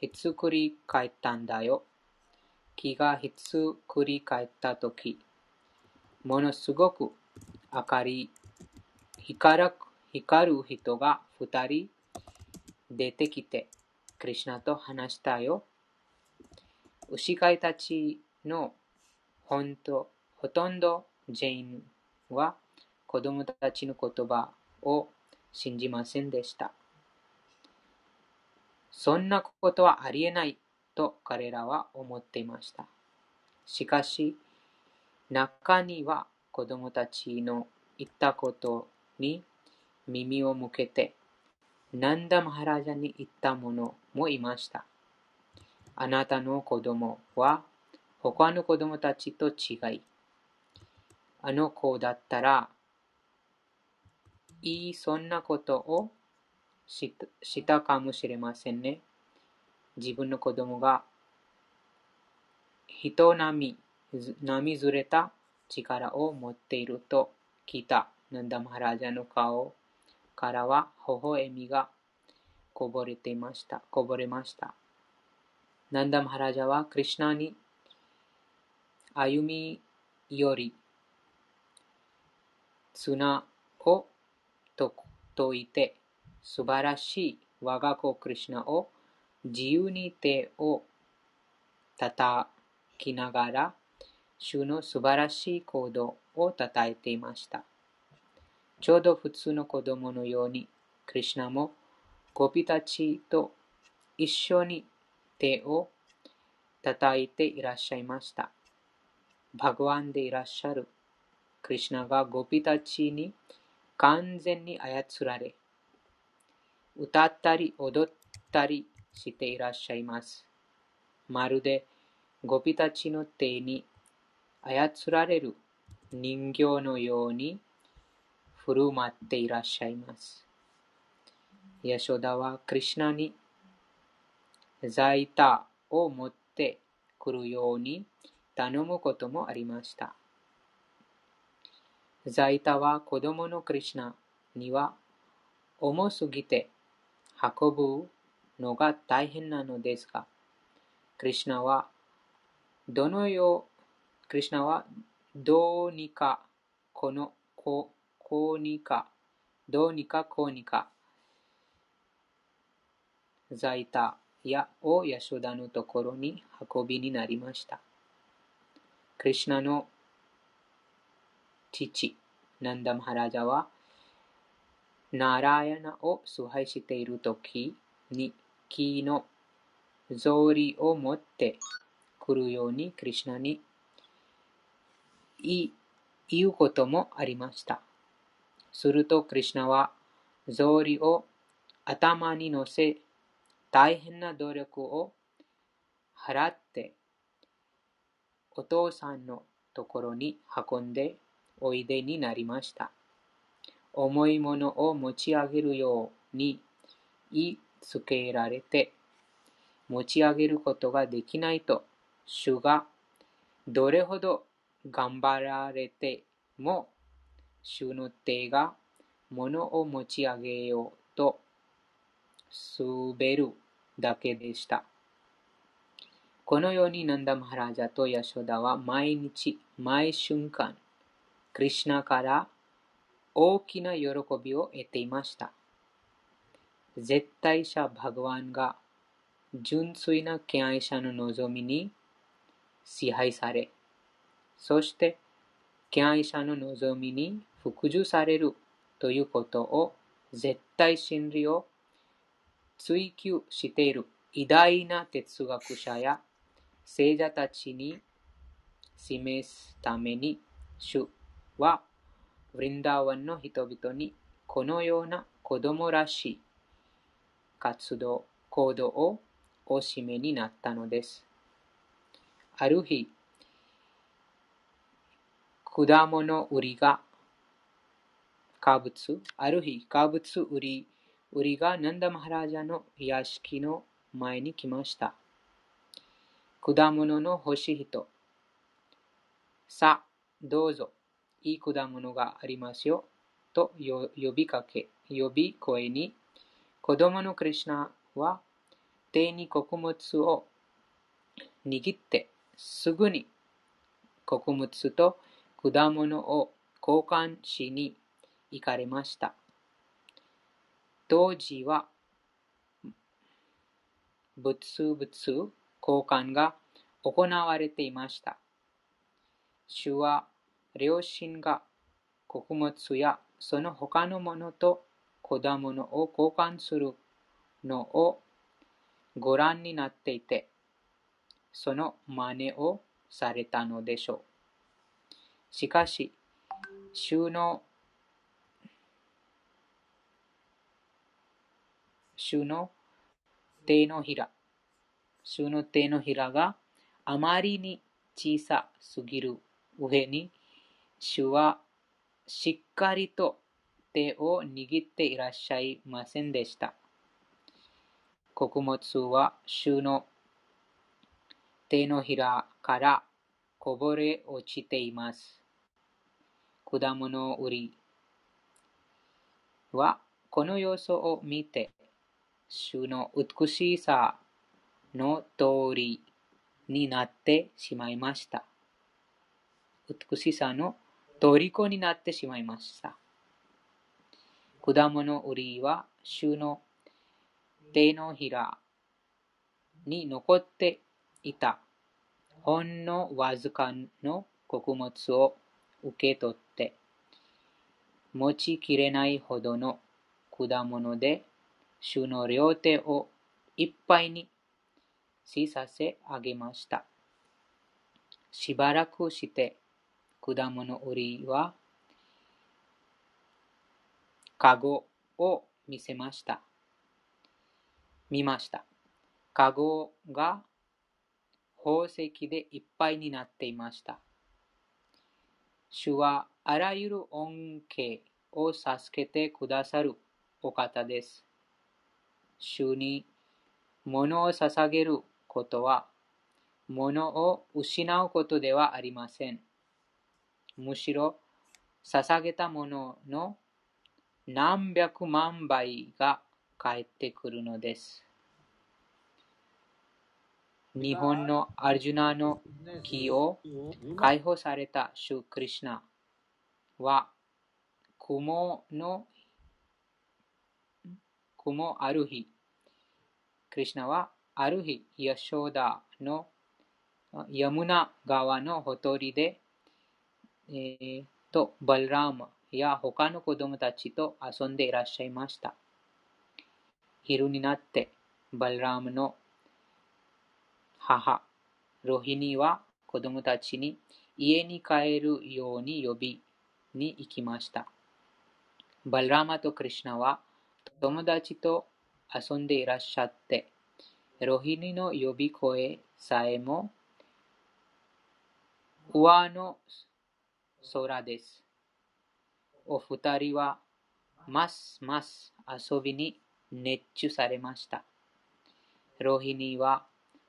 ひっくり返ったんだよ。木がひっくり返ったとき、ものすごく明かり、光る光る人が二人出てきて、クリシナと話したよ。牛飼いたちのほんとほとんどジェインは子供たちの言葉を信じませんでした。そんなことはありえないと彼らは思っていました。しかし、中には子供たちの言ったことに耳を向けて、ナンダ・マハラジャに言った者もいました。あなたの子供は他の子供たちと違い、あの子だったら、いいそんなことをしたかもしれませんね。自分の子供が人並み、並ずれた力を持っていると聞いたナンダマハラジャの顔からは微笑みがこぼれていました。こぼれました。ナンダマハラジャはクリュナに歩み寄り、綱を解いて、素晴らしい我が子クリュナを自由に手を叩きながら、主の素晴らしい行動を称えていました。ちょうど普通の子供のように、クリュナもゴピたちと一緒に手を叩いていらっしゃいました。バグワンでいらっしゃるクリュナがゴピたちに完全に操られ、歌ったり踊ったりしていらっしゃいます。まるでゴピたちの手に操られる人形のように振る舞っていらっしゃいます。ヤショダはクリシナに財タを持ってくるように頼むこともありました。財タは子供のクリシナには重すぎて運ぶのが大変なのですが、クリシナはどのよう、クリシナはどうにかこのここうにか、どうにかこうにか、財タやをヤショダのところに運びになりました。クリシナの父、ナンダマハラジャは、ナラヤナを崇拝しているときに木の草履を持ってくるようにクリシナに言うこともありました。するとクリシナは草履を頭に乗せ大変な努力を払ってお父さんのところに運んでおいでになりました。重いものを持ち上げるように言いつけられて持ち上げることができないと主がどれほど頑張られても主の手が物を持ち上げようと滑るだけでした。このようにナンダマハラジャとヤショダは毎日、毎瞬間、クリシナから大きな喜びを得ていました。絶対者バグワンが純粋な敬愛者の望みに支配され、そして敬愛者の望みに服従されるということを絶対真理を追求している偉大な哲学者や聖者たちに示すために主はブリンダーワンの人々にこのような子供らしい活動、行動をおしめになったのです。ある日、果物売りが、化物、ある日、化物売り、売りがナンダマハラジャの屋敷の前に来ました。果物の欲しい人。さあ、どうぞ、いい果物がありますよ。と呼びかけ、呼び声に、子供のクリュナは手に穀物を握ってすぐに穀物と果物を交換しに行かれました。当時は物々交換が行われていました。主は両親が穀物やその他のものと果物を交換するのをご覧になっていて、その真似をされたのでしょう。しかし、主の主の手のひら、主の手のひらがあまりに小さすぎる上に、主はしっかりと手を握っていらっしゃいませんでした。穀物は主の手のひらからこぼれ落ちています。果物売りはこの様子を見て、主の美しさの通りになってしまいました。美しさの虜になってしまいました。果物売りは主の手のひらに残っていたほんのわずかの穀物を受け取って持ちきれないほどの果物で主の両手をいっぱいにしさせあげました。しばらくして果物売りは、かごを見せました。見ました。かごが宝石でいっぱいになっていました。主はあらゆる恩恵を助けてくださるお方です。主に物を捧げることは、物を失うことではありません。むしろ、捧げたものの何百万倍が返ってくるのです。日本のアルジュナの木を解放されたシュクリシナは雲の雲ある日クリシナはある日ヤショーダのヤムナ川のほとりでえー、と、バルラーマや他の子供たちと遊んでいらっしゃいました。昼になって、バルラームの母、ロヒニは子供たちに家に帰るように呼びに行きました。バルラーマとクリシナは友達と遊んでいらっしゃって、ロヒニの呼び声さえも、上の空です。お二人はますます遊びに熱中されました。ロヒニは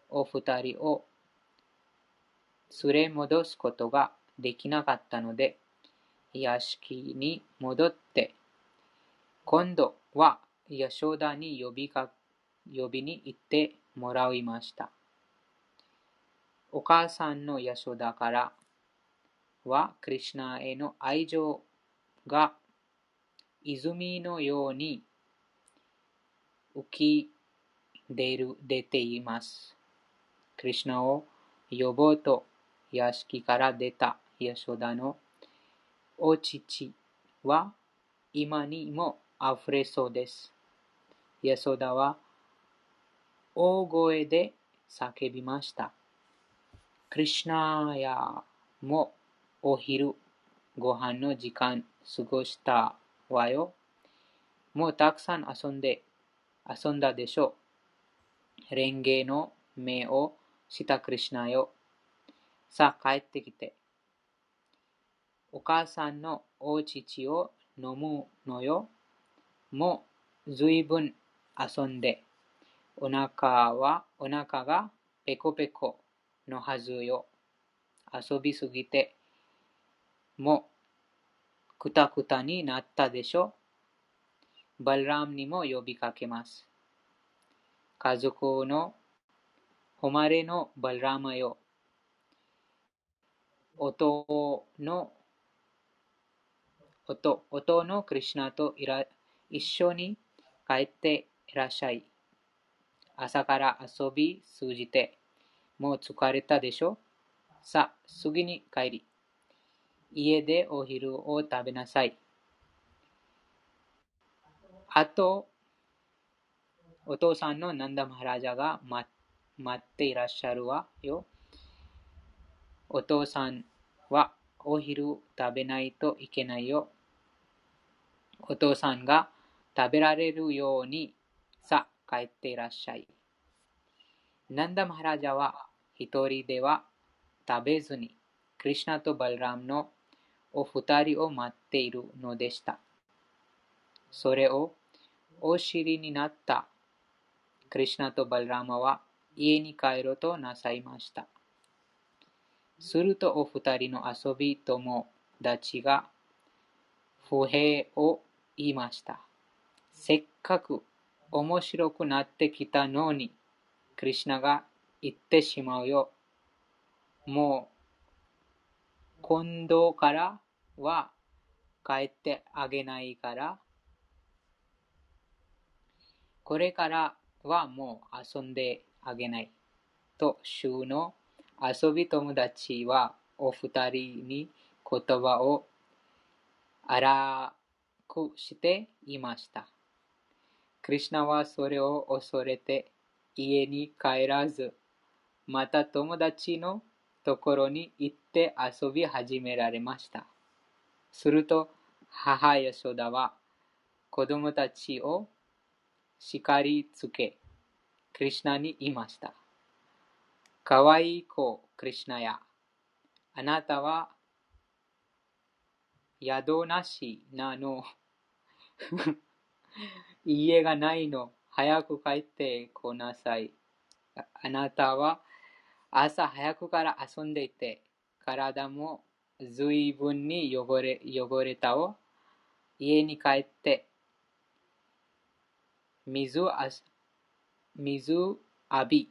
お二人を連れ戻すことができなかったので、屋敷に戻って、今度はヤショダに呼びか呼びに行ってもらいました。お母さんのヤショダからはクリシナへの愛情が泉のように浮き出る出ています。クリシナを呼ぼうと屋敷から出たヤショダのお乳は今にも溢れそうです。ヤソダは大声で叫びました。クリシナヤもお昼ご飯の時間過ごしたわよ。もうたくさん遊んで、遊んだでしょう。レンゲの目をしたクリシナよ。さあ帰ってきて。お母さんのお乳を飲むのよ。もうずいぶん遊んで。お腹は、お腹がペコペコのはずよ。遊びすぎてもくたくたになったでしょバルラムにも呼びかけます。家族の誉れのバルラマよ。音の音音のクリシナといら一緒に帰っていらっしゃい。朝から遊び数じて、もう疲れたでしょさあ、すぐに帰り。家でお昼を食べなさい。あと、お父さんのナンダマハラジャが待っていらっしゃるわよ。お父さんはお昼食べないといけないよ。お父さんが食べられるようにさ帰っていらっしゃい。ナンダマハラジャは一人では食べずに、クリシナとバルラムのお二人を待っているのでした。それをお知りになったクリシナとバルラマは家に帰ろうとなさいました。するとお二人の遊び友達が不平を言いました。せっかく面白くなってきたのに、クリシナが言ってしまうよ。もう、今度からは帰ってあげないから、これからはもう遊んであげない。と、週の遊び友達はお二人に言葉を荒くしていました。クリシナはそれを恐れて家に帰らず、また友達のところに行って遊び始められました。すると母ヤショダは子供たちを叱りつけ、クリシナに言いました。かわいい子、クリシナや、あなたは宿なしなの。家がないの。早く帰ってこなさい。あなたは朝早くから遊んでいて、体も随分に汚れ汚れたを家に帰って水あ水浴び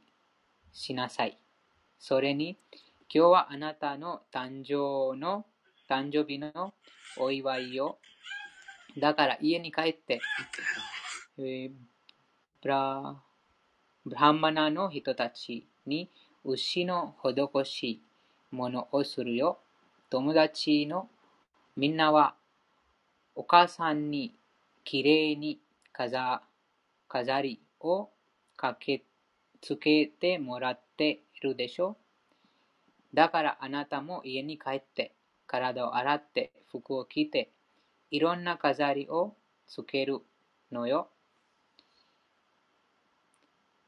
しなさい。それに、今日はあなたの誕生の誕生日のお祝いを。だから家に帰って、えー、ブラブランマナの人たちに牛の施しものをするよ。友達のみんなはお母さんにきれいに飾りをかけつけてもらっているでしょだからあなたも家に帰って体を洗って服を着ていろんな飾りをつけるのよ。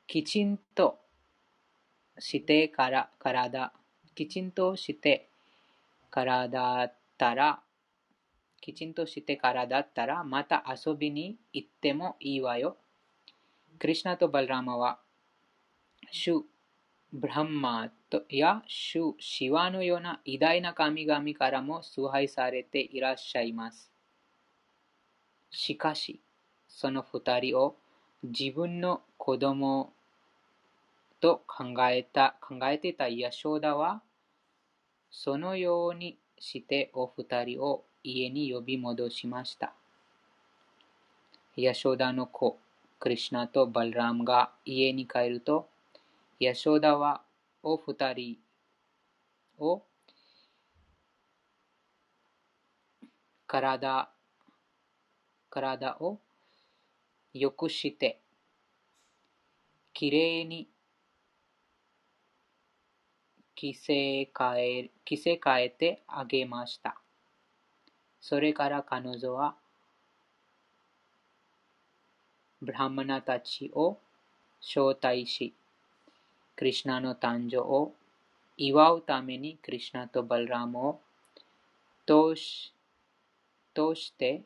きちんとしてから体、きちんとしてからだったら、きちんとしてからだったら、また遊びに行ってもいいわよ。クリシナとバルラマは、シュ・ブランマやシュ・シワのような偉大な神々からも崇拝されていらっしゃいます。しかし、その二人を自分の子供と考えた、考えていたヤショーダは、そのようにしてお二人を家に呼び戻しました。ヤショダの子、クリシナとバルラムが家に帰ると、ヤショダはお二人を体体をよくして、きれいに着せ替え着せ替えてあげました。それから彼女は、ブラマナたちを招待し、クリシナの誕生を祝うためにクリシナとバルラムを通し通して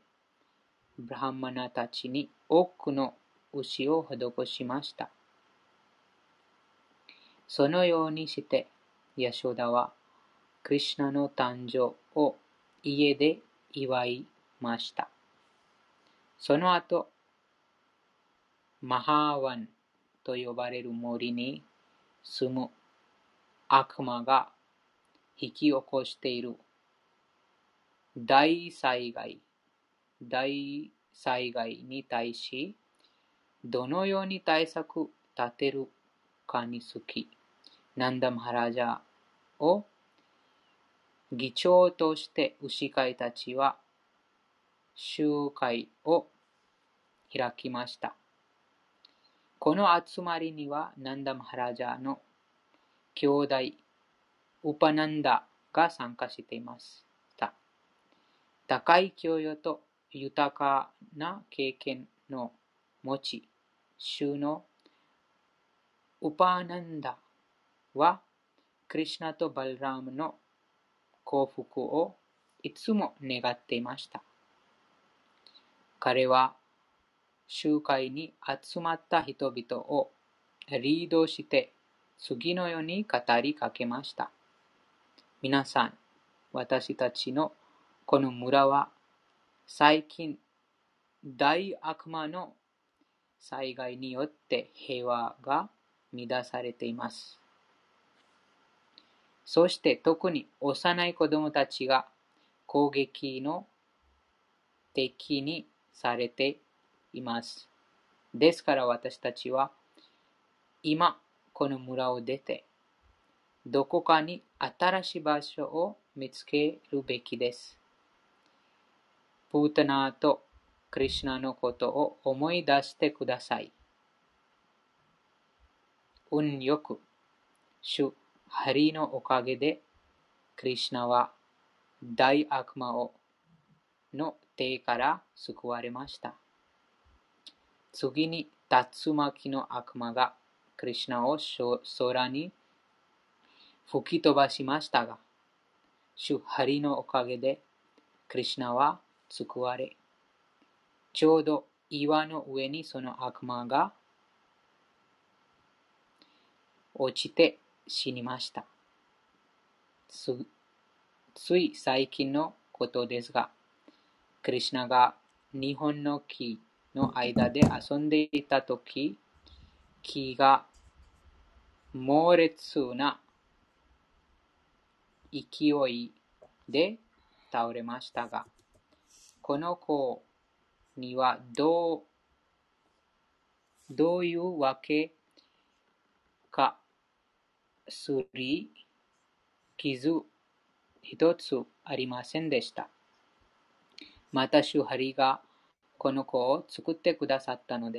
ブラマナたちに多くの牛を施しました。そのようにしてヤショダは、クリシナの誕生を家で祝いました。その後、マハーワンと呼ばれる森に住む悪魔が引き起こしている大災害、大災害に対し、どのように対策立てるかにつき、ナンダマハラジャを議長として牛飼いたちは集会を開きました。この集まりには、ナンダマハラジャの兄弟、ウパナンダが参加していました。高い教養と豊かな経験の持ち、主のウパナンダは、クリシナとバルラームの幸福をいつも願っていました。彼は集会に集まった人々をリードして次のように語りかけました。皆さん、私たちのこの村は最近大悪魔の災害によって平和が乱されています。そして特に幼い子供たちが攻撃の敵にされています。ですから私たちは今この村を出てどこかに新しい場所を見つけるべきです。プータナーとクリシナのことを思い出してください。運よく、主ハリのおかげで、クリシナは大悪魔をの手から救われました。次に竜巻の悪魔がクリシナを空に吹き飛ばしましたが、主ハリのおかげでクリシナは救われ、ちょうど岩の上にその悪魔が落ちて死にました。つい最近のことですが、クリシナが日本の木の間で遊んでいたとき、木が猛烈な勢いで倒れましたが、この子にはどうどういうわけかすり傷一つありませんでした。また、主ハリがこの子を作ってくださったのです。